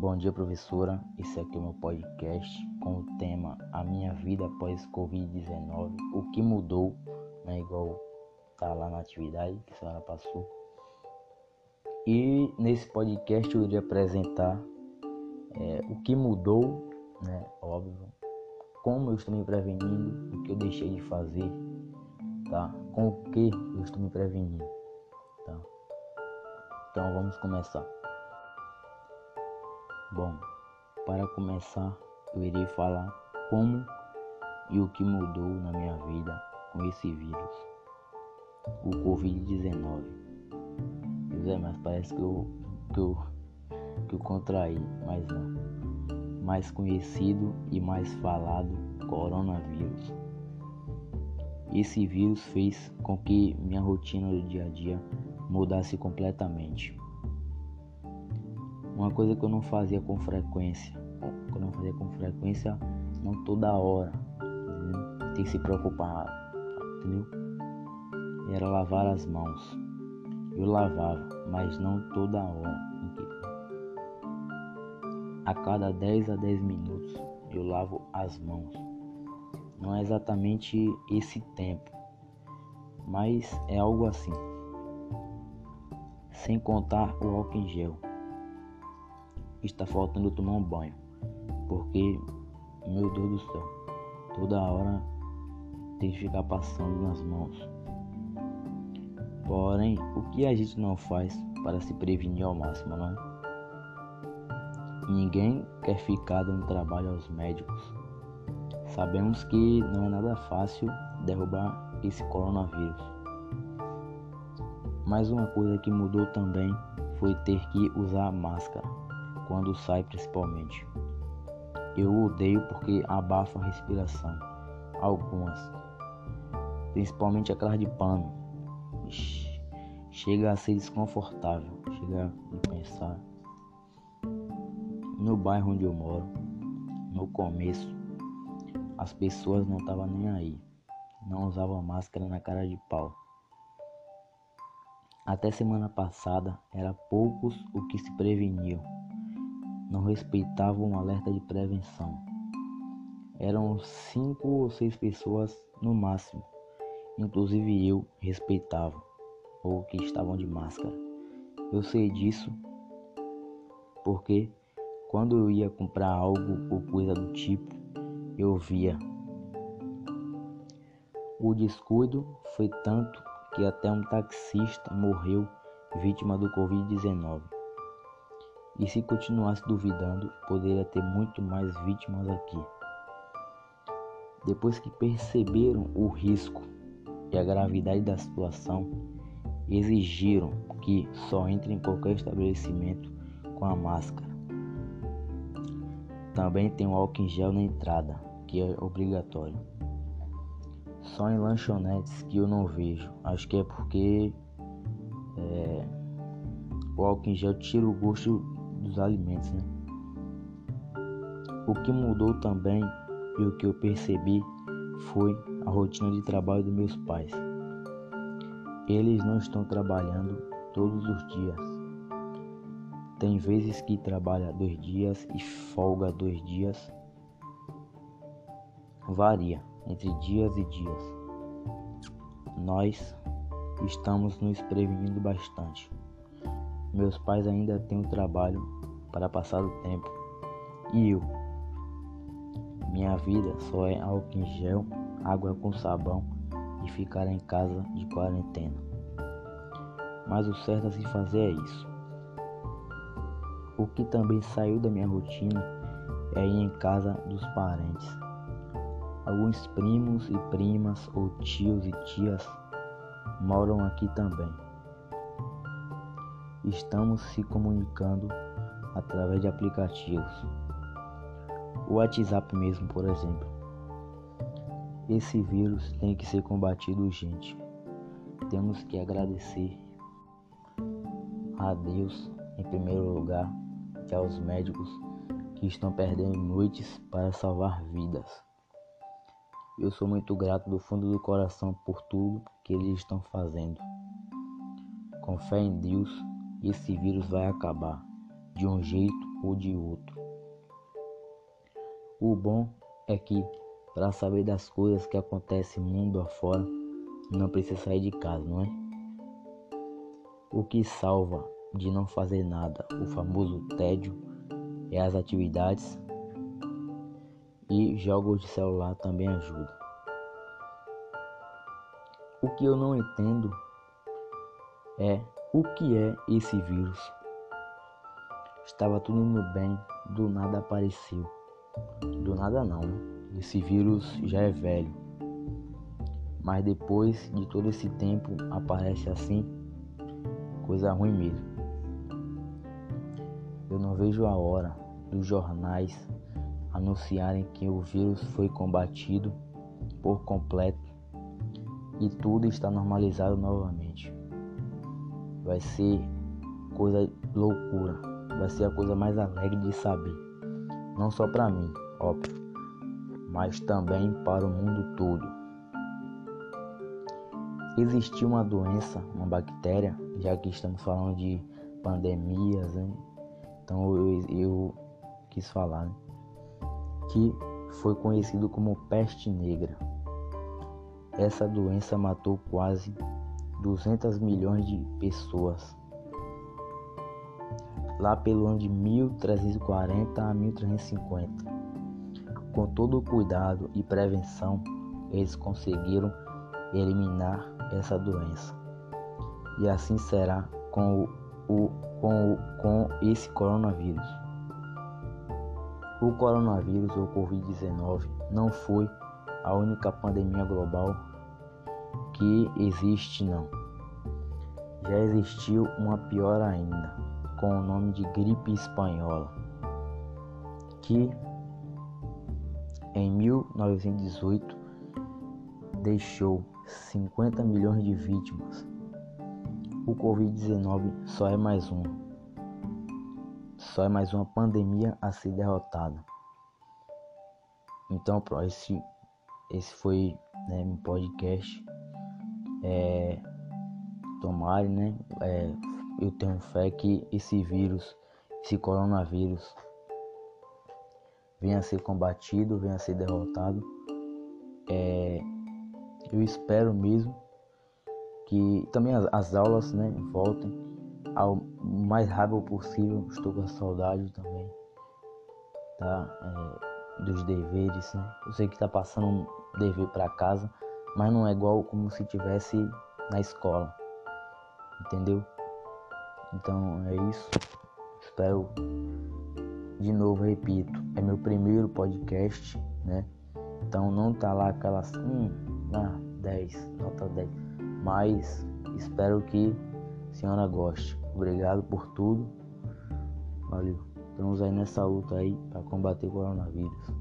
Bom dia, professora. Esse aqui é o meu podcast com o tema A Minha Vida Após Covid-19. O que mudou, né? Igual tá lá na atividade que a senhora passou. E nesse podcast eu iria apresentar é, o que mudou, né? Óbvio. Como eu estou me prevenindo, o que eu deixei de fazer, tá? Com o que eu estou me prevenindo, tá? Então vamos começar. Bom, para começar, eu irei falar como e o que mudou na minha vida com esse vírus, o Covid-19. Zé, mas parece que eu, que eu, que eu contraí, mas não. Mais conhecido e mais falado coronavírus. Esse vírus fez com que minha rotina do dia a dia mudasse completamente. Uma coisa que eu não fazia com frequência, que eu não fazia com frequência, não toda hora, entendeu? tem que se preocupar, entendeu? Era lavar as mãos. Eu lavava, mas não toda hora. A cada 10 a 10 minutos eu lavo as mãos. Não é exatamente esse tempo, mas é algo assim. Sem contar o álcool em gel está faltando tomar um banho. Porque, meu Deus do céu, toda hora tem que ficar passando nas mãos. Porém, o que a gente não faz para se prevenir ao máximo, não é? Ninguém quer ficar dando trabalho aos médicos. Sabemos que não é nada fácil derrubar esse coronavírus. Mas uma coisa que mudou também foi ter que usar máscara quando sai principalmente. Eu odeio porque abafa a respiração. Algumas, principalmente aquelas de pano, chega a ser desconfortável. Chega a pensar. No bairro onde eu moro, no começo, as pessoas não estavam nem aí, não usavam máscara na cara de pau. Até semana passada, era poucos o que se preveniam não respeitavam o alerta de prevenção. Eram cinco ou seis pessoas no máximo, inclusive eu respeitava, ou que estavam de máscara. Eu sei disso porque quando eu ia comprar algo ou coisa do tipo, eu via. O descuido foi tanto que até um taxista morreu vítima do Covid-19. E se continuasse duvidando, poderia ter muito mais vítimas aqui. Depois que perceberam o risco e a gravidade da situação, exigiram que só entre em qualquer estabelecimento com a máscara. Também tem o álcool em gel na entrada, que é obrigatório. Só em lanchonetes que eu não vejo. Acho que é porque é, o álcool em gel tira o gosto dos alimentos. Né? O que mudou também e o que eu percebi foi a rotina de trabalho dos meus pais. Eles não estão trabalhando todos os dias. Tem vezes que trabalha dois dias e folga dois dias. Varia entre dias e dias. Nós estamos nos prevenindo bastante. Meus pais ainda têm o trabalho para passar o tempo. E eu? Minha vida só é álcool em gel, água com sabão e ficar em casa de quarentena. Mas o certo a se fazer é isso. O que também saiu da minha rotina é ir em casa dos parentes. Alguns primos e primas ou tios e tias moram aqui também estamos se comunicando através de aplicativos. O WhatsApp mesmo, por exemplo. Esse vírus tem que ser combatido urgente. Temos que agradecer a Deus em primeiro lugar e aos médicos que estão perdendo noites para salvar vidas. Eu sou muito grato do fundo do coração por tudo que eles estão fazendo. Com fé em Deus esse vírus vai acabar de um jeito ou de outro. O bom é que para saber das coisas que acontecem mundo afora, não precisa sair de casa, não é? O que salva de não fazer nada, o famoso tédio, é as atividades e jogos de celular também ajudam. O que eu não entendo é o que é esse vírus. Estava tudo indo bem, do nada apareceu. Do nada não, né? esse vírus já é velho. Mas depois de todo esse tempo aparece assim, coisa ruim mesmo. Eu não vejo a hora dos jornais anunciarem que o vírus foi combatido por completo e tudo está normalizado novamente. Vai ser coisa loucura, vai ser a coisa mais alegre de saber, não só para mim, óbvio, mas também para o mundo todo. Existiu uma doença, uma bactéria, já que estamos falando de pandemias, né? então eu, eu quis falar. Né? que foi conhecido como peste negra. Essa doença matou quase 200 milhões de pessoas. Lá pelo ano de 1340 a 1350. Com todo o cuidado e prevenção, eles conseguiram eliminar essa doença. E assim será com, o, o, com, o, com esse coronavírus. O coronavírus ou Covid-19 não foi a única pandemia global que existe, não. Já existiu uma pior ainda, com o nome de gripe espanhola, que em 1918 deixou 50 milhões de vítimas. O Covid-19 só é mais um só é mais uma pandemia a ser derrotada. Então, esse, esse foi né, um podcast. É, tomare, né? É, eu tenho fé que esse vírus, esse coronavírus, venha a ser combatido, venha a ser derrotado. É, eu espero mesmo que também as, as aulas né, voltem ao mais rápido possível. Estou com saudade também, tá? É, dos deveres, né? Eu sei que tá passando um dever para casa, mas não é igual como se tivesse na escola, entendeu? Então é isso. Espero de novo, repito, é meu primeiro podcast, né? Então não tá lá aquelas hum, ah, 10, nota 10, mas espero que a senhora goste. Obrigado por tudo. Valeu. Estamos aí nessa luta aí para combater o coronavírus.